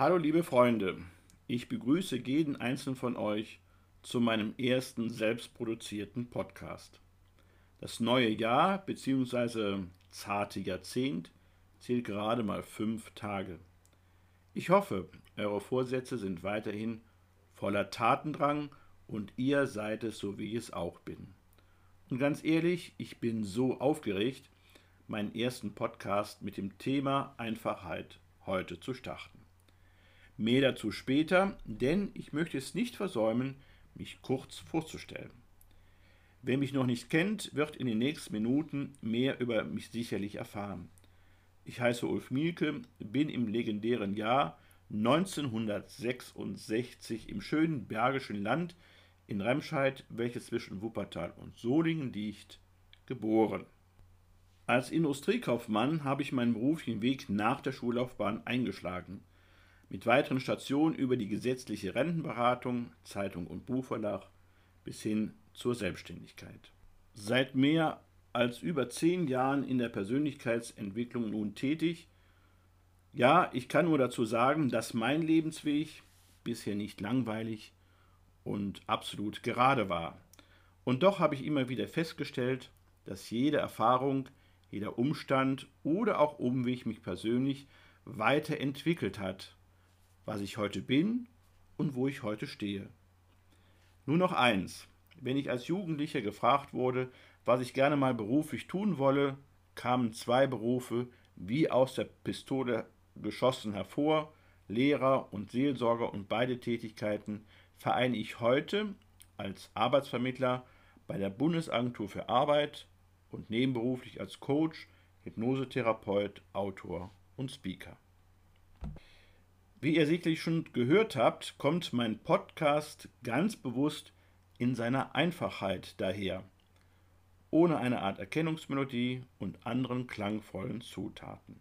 Hallo liebe Freunde, ich begrüße jeden einzelnen von euch zu meinem ersten selbstproduzierten Podcast. Das neue Jahr bzw. zarte Jahrzehnt zählt gerade mal fünf Tage. Ich hoffe, eure Vorsätze sind weiterhin voller Tatendrang und ihr seid es so, wie ich es auch bin. Und ganz ehrlich, ich bin so aufgeregt, meinen ersten Podcast mit dem Thema Einfachheit heute zu starten. Mehr dazu später, denn ich möchte es nicht versäumen, mich kurz vorzustellen. Wer mich noch nicht kennt, wird in den nächsten Minuten mehr über mich sicherlich erfahren. Ich heiße Ulf Mielke, bin im legendären Jahr 1966 im schönen Bergischen Land in Remscheid, welches zwischen Wuppertal und Solingen liegt, geboren. Als Industriekaufmann habe ich meinen beruflichen Weg nach der Schullaufbahn eingeschlagen mit weiteren Stationen über die gesetzliche Rentenberatung, Zeitung und Buchverlag bis hin zur Selbstständigkeit. Seit mehr als über zehn Jahren in der Persönlichkeitsentwicklung nun tätig. Ja, ich kann nur dazu sagen, dass mein Lebensweg bisher nicht langweilig und absolut gerade war. Und doch habe ich immer wieder festgestellt, dass jede Erfahrung, jeder Umstand oder auch Umweg mich persönlich weiterentwickelt hat was ich heute bin und wo ich heute stehe. Nur noch eins. Wenn ich als Jugendlicher gefragt wurde, was ich gerne mal beruflich tun wolle, kamen zwei Berufe wie aus der Pistole geschossen hervor, Lehrer und Seelsorger und beide Tätigkeiten vereine ich heute als Arbeitsvermittler bei der Bundesagentur für Arbeit und nebenberuflich als Coach, Hypnosetherapeut, Autor und Speaker. Wie ihr sicherlich schon gehört habt, kommt mein Podcast ganz bewusst in seiner Einfachheit daher, ohne eine Art Erkennungsmelodie und anderen klangvollen Zutaten.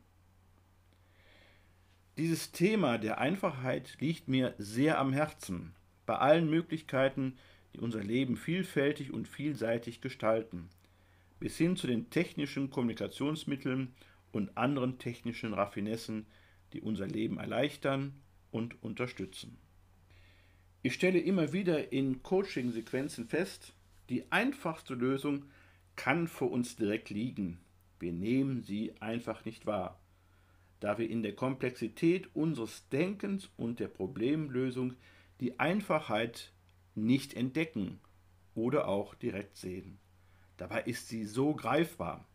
Dieses Thema der Einfachheit liegt mir sehr am Herzen, bei allen Möglichkeiten, die unser Leben vielfältig und vielseitig gestalten, bis hin zu den technischen Kommunikationsmitteln und anderen technischen Raffinessen, die unser Leben erleichtern und unterstützen. Ich stelle immer wieder in Coaching-Sequenzen fest, die einfachste Lösung kann vor uns direkt liegen. Wir nehmen sie einfach nicht wahr, da wir in der Komplexität unseres Denkens und der Problemlösung die Einfachheit nicht entdecken oder auch direkt sehen. Dabei ist sie so greifbar.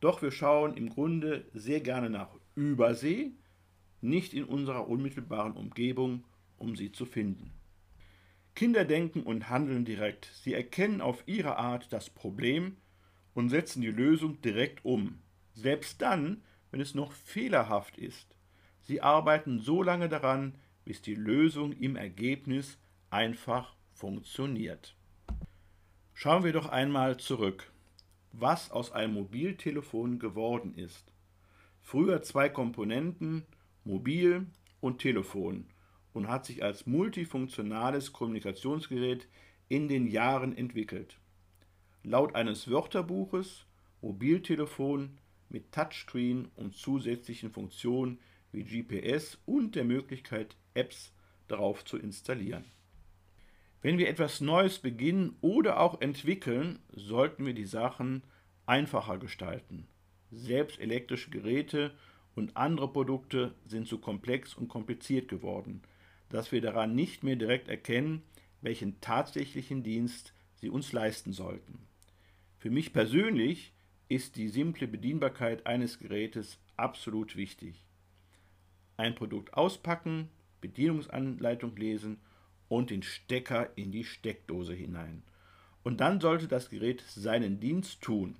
Doch wir schauen im Grunde sehr gerne nach Übersee nicht in unserer unmittelbaren Umgebung, um sie zu finden. Kinder denken und handeln direkt. Sie erkennen auf ihre Art das Problem und setzen die Lösung direkt um, selbst dann, wenn es noch fehlerhaft ist. Sie arbeiten so lange daran, bis die Lösung im Ergebnis einfach funktioniert. Schauen wir doch einmal zurück, was aus einem Mobiltelefon geworden ist. Früher zwei Komponenten, Mobil und Telefon und hat sich als multifunktionales Kommunikationsgerät in den Jahren entwickelt. Laut eines Wörterbuches Mobiltelefon mit Touchscreen und zusätzlichen Funktionen wie GPS und der Möglichkeit, Apps darauf zu installieren. Wenn wir etwas Neues beginnen oder auch entwickeln, sollten wir die Sachen einfacher gestalten. Selbst elektrische Geräte und andere Produkte sind zu komplex und kompliziert geworden, dass wir daran nicht mehr direkt erkennen, welchen tatsächlichen Dienst sie uns leisten sollten. Für mich persönlich ist die simple Bedienbarkeit eines Gerätes absolut wichtig. Ein Produkt auspacken, Bedienungsanleitung lesen und den Stecker in die Steckdose hinein. Und dann sollte das Gerät seinen Dienst tun.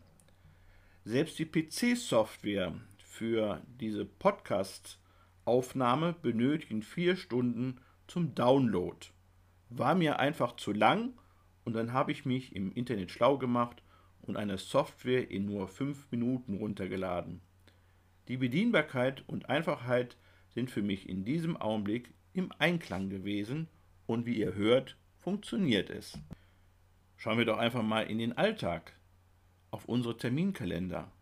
Selbst die PC-Software für diese Podcast-Aufnahme benötigen vier Stunden zum Download. War mir einfach zu lang und dann habe ich mich im Internet schlau gemacht und eine Software in nur fünf Minuten runtergeladen. Die Bedienbarkeit und Einfachheit sind für mich in diesem Augenblick im Einklang gewesen und wie ihr hört, funktioniert es. Schauen wir doch einfach mal in den Alltag, auf unsere Terminkalender.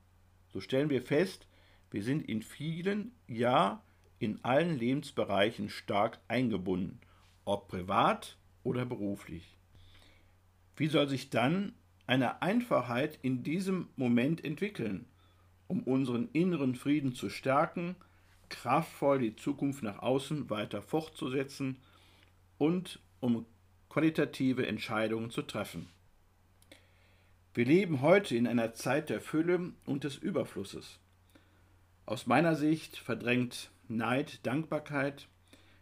So stellen wir fest, wir sind in vielen, ja, in allen Lebensbereichen stark eingebunden, ob privat oder beruflich. Wie soll sich dann eine Einfachheit in diesem Moment entwickeln, um unseren inneren Frieden zu stärken, kraftvoll die Zukunft nach außen weiter fortzusetzen und um qualitative Entscheidungen zu treffen. Wir leben heute in einer Zeit der Fülle und des Überflusses. Aus meiner Sicht verdrängt Neid Dankbarkeit,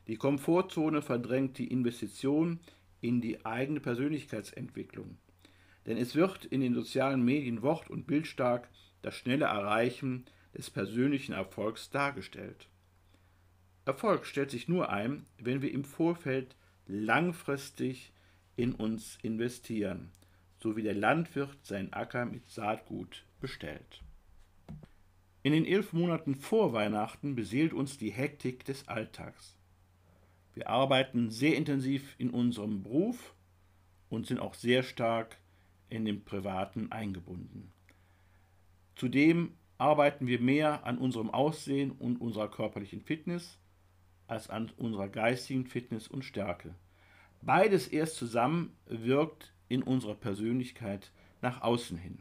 die Komfortzone verdrängt die Investition in die eigene Persönlichkeitsentwicklung. Denn es wird in den sozialen Medien wort- und bildstark das schnelle Erreichen des persönlichen Erfolgs dargestellt. Erfolg stellt sich nur ein, wenn wir im Vorfeld langfristig in uns investieren, so wie der Landwirt seinen Acker mit Saatgut bestellt. In den elf Monaten vor Weihnachten beseelt uns die Hektik des Alltags. Wir arbeiten sehr intensiv in unserem Beruf und sind auch sehr stark in dem Privaten eingebunden. Zudem arbeiten wir mehr an unserem Aussehen und unserer körperlichen Fitness als an unserer geistigen Fitness und Stärke. Beides erst zusammen wirkt in unserer Persönlichkeit nach außen hin.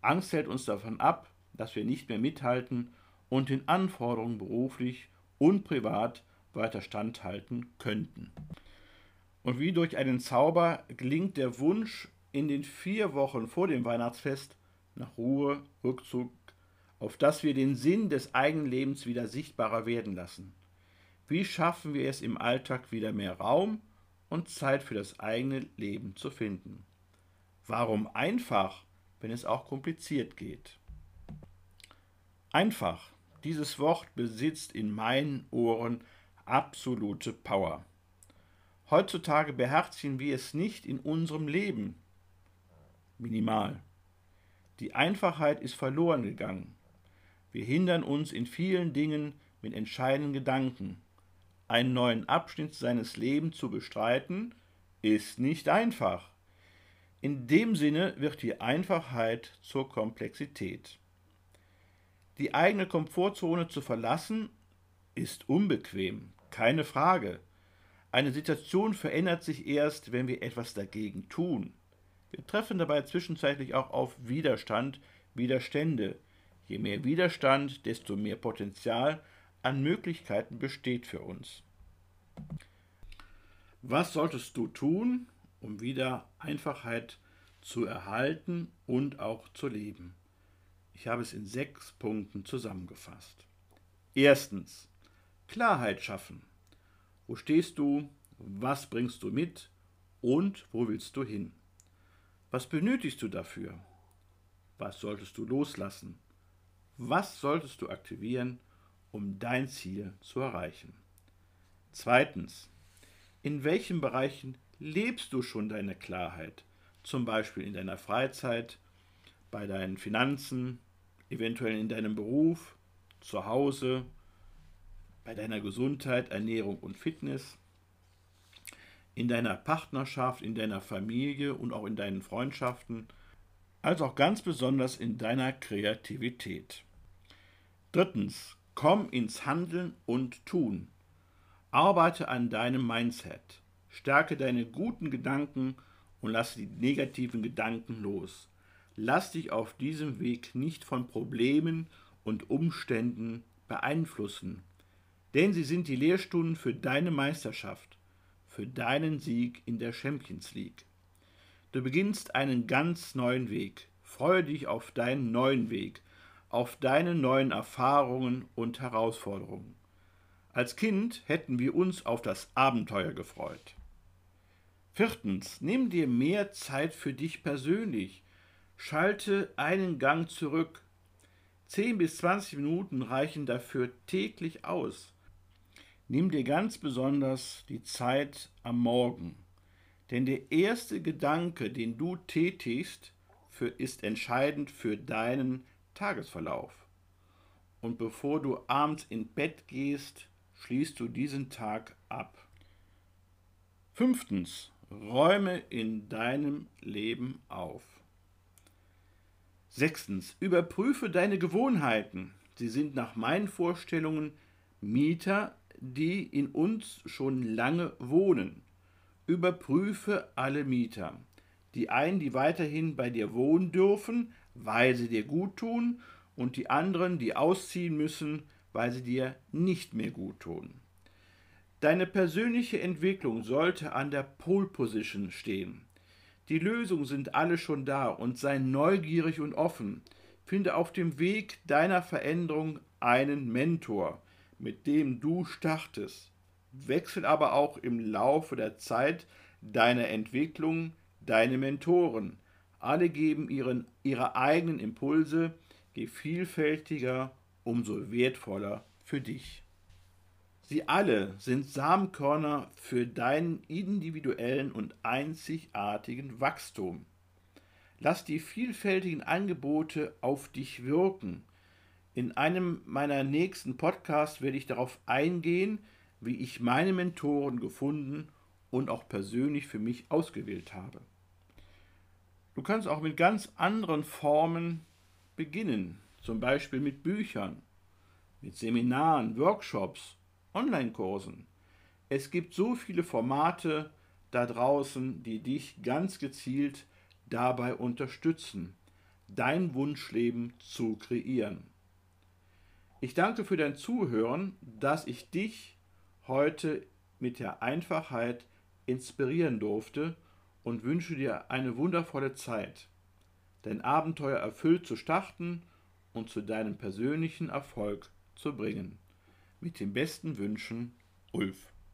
Angst hält uns davon ab, dass wir nicht mehr mithalten und den Anforderungen beruflich und privat weiter standhalten könnten. Und wie durch einen Zauber gelingt der Wunsch, in den vier Wochen vor dem Weihnachtsfest nach Ruhe, Rückzug, auf dass wir den Sinn des eigenen Lebens wieder sichtbarer werden lassen. Wie schaffen wir es im Alltag wieder mehr Raum und Zeit für das eigene Leben zu finden? Warum einfach, wenn es auch kompliziert geht? Einfach, dieses Wort besitzt in meinen Ohren absolute Power. Heutzutage beherzigen wir es nicht in unserem Leben. Minimal. Die Einfachheit ist verloren gegangen. Wir hindern uns in vielen Dingen mit entscheidenden Gedanken. Einen neuen Abschnitt seines Lebens zu bestreiten, ist nicht einfach. In dem Sinne wird die Einfachheit zur Komplexität. Die eigene Komfortzone zu verlassen, ist unbequem, keine Frage. Eine Situation verändert sich erst, wenn wir etwas dagegen tun. Wir treffen dabei zwischenzeitlich auch auf Widerstand, Widerstände. Je mehr Widerstand, desto mehr Potenzial an Möglichkeiten besteht für uns. Was solltest du tun, um wieder Einfachheit zu erhalten und auch zu leben? Ich habe es in sechs Punkten zusammengefasst. Erstens, Klarheit schaffen. Wo stehst du? Was bringst du mit? Und wo willst du hin? Was benötigst du dafür? Was solltest du loslassen? Was solltest du aktivieren, um dein Ziel zu erreichen? Zweitens, in welchen Bereichen lebst du schon deine Klarheit? Zum Beispiel in deiner Freizeit, bei deinen Finanzen, eventuell in deinem Beruf, zu Hause, bei deiner Gesundheit, Ernährung und Fitness, in deiner Partnerschaft, in deiner Familie und auch in deinen Freundschaften, als auch ganz besonders in deiner Kreativität. Drittens, komm ins Handeln und Tun. Arbeite an deinem Mindset. Stärke deine guten Gedanken und lasse die negativen Gedanken los. Lass dich auf diesem Weg nicht von Problemen und Umständen beeinflussen, denn sie sind die Lehrstunden für deine Meisterschaft, für deinen Sieg in der Champions League. Du beginnst einen ganz neuen Weg. Freue dich auf deinen neuen Weg, auf deine neuen Erfahrungen und Herausforderungen. Als Kind hätten wir uns auf das Abenteuer gefreut. Viertens, nimm dir mehr Zeit für dich persönlich. Schalte einen Gang zurück. 10 bis 20 Minuten reichen dafür täglich aus. Nimm dir ganz besonders die Zeit am Morgen, denn der erste Gedanke, den du tätigst, für, ist entscheidend für deinen Tagesverlauf. Und bevor du abends in Bett gehst, schließt du diesen Tag ab. Fünftens, räume in deinem Leben auf. Sechstens, überprüfe deine Gewohnheiten. Sie sind nach meinen Vorstellungen Mieter, die in uns schon lange wohnen. Überprüfe alle Mieter. Die einen, die weiterhin bei dir wohnen dürfen, weil sie dir gut tun, und die anderen, die ausziehen müssen, weil sie dir nicht mehr gut tun. Deine persönliche Entwicklung sollte an der Pole Position stehen. Die Lösungen sind alle schon da und sei neugierig und offen. Finde auf dem Weg deiner Veränderung einen Mentor, mit dem du startest. Wechsel aber auch im Laufe der Zeit deiner Entwicklung deine Mentoren. Alle geben ihren, ihre eigenen Impulse, je vielfältiger, umso wertvoller für dich. Sie alle sind Samenkörner für deinen individuellen und einzigartigen Wachstum. Lass die vielfältigen Angebote auf dich wirken. In einem meiner nächsten Podcasts werde ich darauf eingehen, wie ich meine Mentoren gefunden und auch persönlich für mich ausgewählt habe. Du kannst auch mit ganz anderen Formen beginnen, zum Beispiel mit Büchern, mit Seminaren, Workshops, Online-Kursen. Es gibt so viele Formate da draußen, die dich ganz gezielt dabei unterstützen, dein Wunschleben zu kreieren. Ich danke für dein Zuhören, dass ich dich heute mit der Einfachheit inspirieren durfte und wünsche dir eine wundervolle Zeit, dein Abenteuer erfüllt zu starten und zu deinem persönlichen Erfolg zu bringen. Mit den besten Wünschen, Ulf.